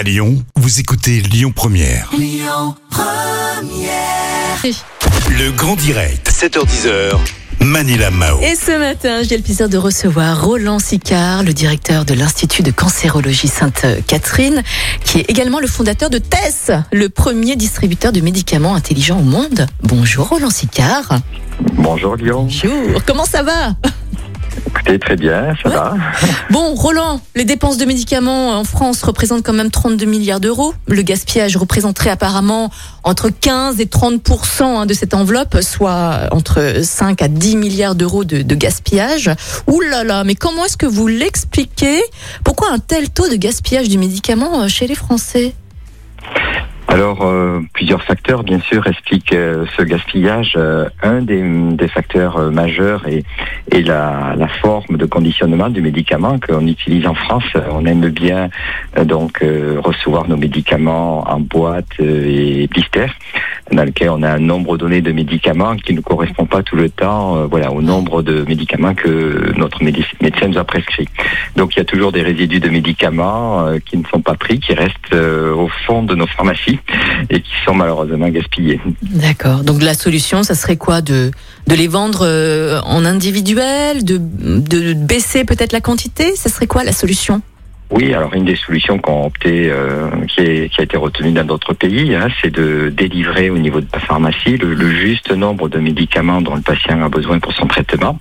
À Lyon, vous écoutez Lyon Première. Le grand direct, 7h10h. Manila Mao. Et ce matin, j'ai le plaisir de recevoir Roland Sicard, le directeur de l'Institut de cancérologie Sainte-Catherine, qui est également le fondateur de TESS, le premier distributeur de médicaments intelligents au monde. Bonjour Roland Sicard. Bonjour Lyon. Bonjour. Comment ça va? Écoutez, très bien, ça Ouais. va. Bon, Roland, les dépenses de médicaments en France représentent quand même 32 milliards d'euros. Le gaspillage représenterait apparemment entre 15 et 30% hein, de cette enveloppe, soit entre 5 à 10 milliards d'euros de, de gaspillage. Ouh là là, mais comment est-ce que vous l'expliquez? Pourquoi un tel taux de gaspillage du médicament euh, chez les Français? Alors, euh, plusieurs facteurs, bien sûr, expliquent euh, ce gaspillage. Euh, un des, des facteurs euh, majeurs est, est la, la forme de conditionnement du médicament qu'on utilise en France. On aime bien donc recevoir nos médicaments en boîte et blister, dans lequel on a un nombre donné de médicaments qui ne correspond pas tout le temps voilà, au nombre de médicaments que notre médecin nous a prescrit. Donc il y a toujours des résidus de médicaments qui ne sont pas pris, qui restent au fond de nos pharmacies et qui sont malheureusement gaspillés. D'accord. Donc la solution, ça serait quoi de de les vendre euh, en individuel, de de baisser peut-être la quantité? Ça serait quoi la solution? Oui, alors une des solutions qu'on opté, euh, qui, est- qui a été retenue dans d'autres pays, hein, c'est de délivrer au niveau de la pharmacie le, le juste nombre de médicaments dont le patient a besoin pour son traitement.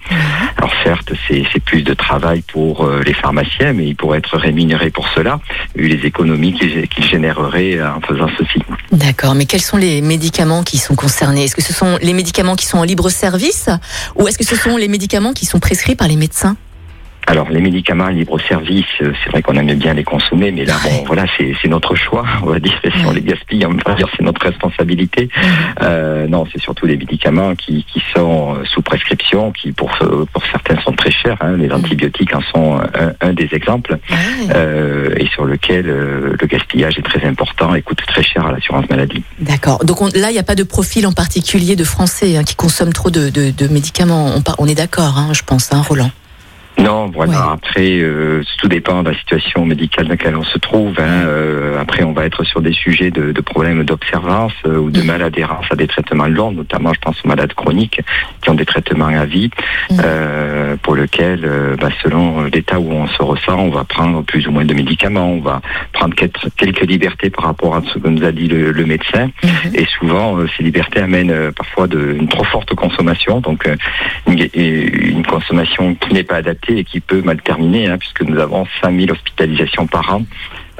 Alors certes, c'est plus de travail pour euh, les pharmaciens, mais ils pourraient être rémunérés pour cela, vu les économies qu'ils qu'ils généreraient euh, en faisant ceci. D'accord, mais quels sont les médicaments qui sont concernés? Est-ce que ce sont les médicaments qui sont en libre service ou est-ce que ce sont les médicaments qui sont prescrits par les médecins? Alors les médicaments libre-service, euh, c'est vrai qu'on aime bien les consommer, mais là, bon, voilà, c'est notre choix, on va dire, si on les gaspille, on va dire, c'est notre responsabilité. Euh, non, c'est surtout les médicaments qui, qui sont euh, sous prescription, qui pour, pour certains sont très chers. hein. Les antibiotiques en sont un, un des exemples, euh, et sur lequel euh, le gaspillage est très important et coûte très cher à l'assurance maladie. D'accord. Donc on- là, il n'y a pas de profil en particulier de Français hein, qui consomment trop de, de- de médicaments. On, on est d'accord, hein, je pense, hein, Roland. Non, voilà. Ouais. Après, euh, tout dépend de la situation médicale dans laquelle on se trouve. hein. Euh, après, on va être sur des sujets de, de problèmes d'observance euh, ou de Mhm. maladhérence à des traitements longs, notamment, je pense aux malades chroniques qui ont des traitements à vie, Mhm. Pour lesquels, euh, bah, selon l'état où on se ressent, on va prendre plus ou moins de médicaments. On va prendre quelques, quelques libertés par rapport à ce que nous a dit le, le médecin. Et souvent, euh, ces libertés amènent euh, parfois de, une trop forte consommation, donc une, une consommation qui n'est pas adaptée et qui peut mal terminer, hein, puisque nous avons 5000 hospitalisations par an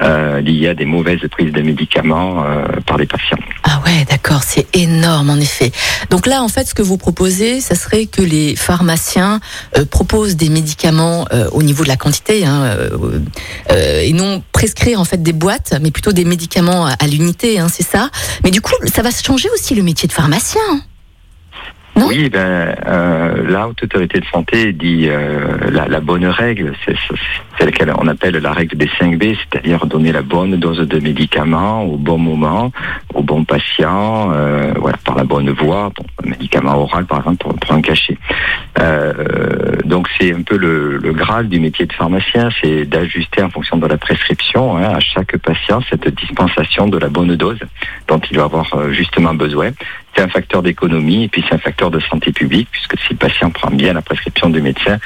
euh, liées à des mauvaises prises de médicaments euh, par les patients. Ah ouais, d'accord, c'est énorme en effet. Donc là, en fait, ce que vous proposez, ça serait que les pharmaciens euh, proposent des médicaments euh, au niveau de la quantité, hein, euh, euh, et non prescrire en fait des boîtes, mais plutôt des médicaments à, l'unité, hein, c'est ça. Mais du coup, ça va changer aussi le métier de pharmacien. Oui, ben, euh, la haute autorité de santé dit euh, la, la bonne règle, c'est c'est laquelle on appelle la règle des 5 B, c'est-à-dire donner la bonne dose de médicaments au bon moment, au bon patient, euh, voilà, par la bonne voie, bon, un médicament oral par exemple pour, pour un cachet. Euh, donc c'est un peu le, le graal du métier de pharmacien, c'est d'ajuster en fonction de la prescription hein, à chaque patient cette dispensation de la bonne dose dont il va avoir euh, justement besoin. C'est un facteur d'économie et puis c'est un facteur de santé publique puisque si le patient prend bien la prescription du médecin,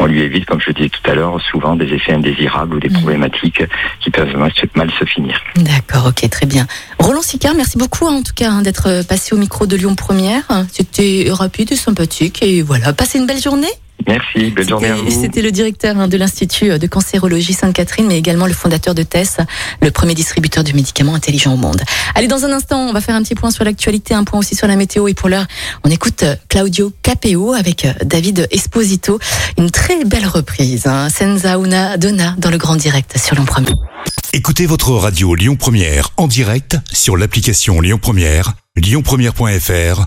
on lui évite, comme je disais tout à l'heure, souvent des effets indésirables ou des Mhm. problématiques qui peuvent mal se, mal se finir. D'accord, ok, très bien. Roland Sicard, merci beaucoup hein, en tout cas hein, d'être passé au micro de Lyon Première. C'était rapide et sympathique et voilà, passez une belle journée. Merci, journée à C'était- vous. C'était le directeur hein, de l'Institut de cancérologie Sainte-Catherine, mais également le fondateur de TESS, le premier distributeur de médicaments intelligents au monde. Allez, dans un instant, on va faire un petit point sur l'actualité, un point aussi sur la météo. Et pour l'heure, on écoute euh, Claudio Capeo avec euh, David Esposito. Une très belle reprise, hein. Senza una donna dans le grand direct sur Lyon Première. Écoutez votre radio Lyon Première en direct sur l'application Lyon Première, lyonpremière.fr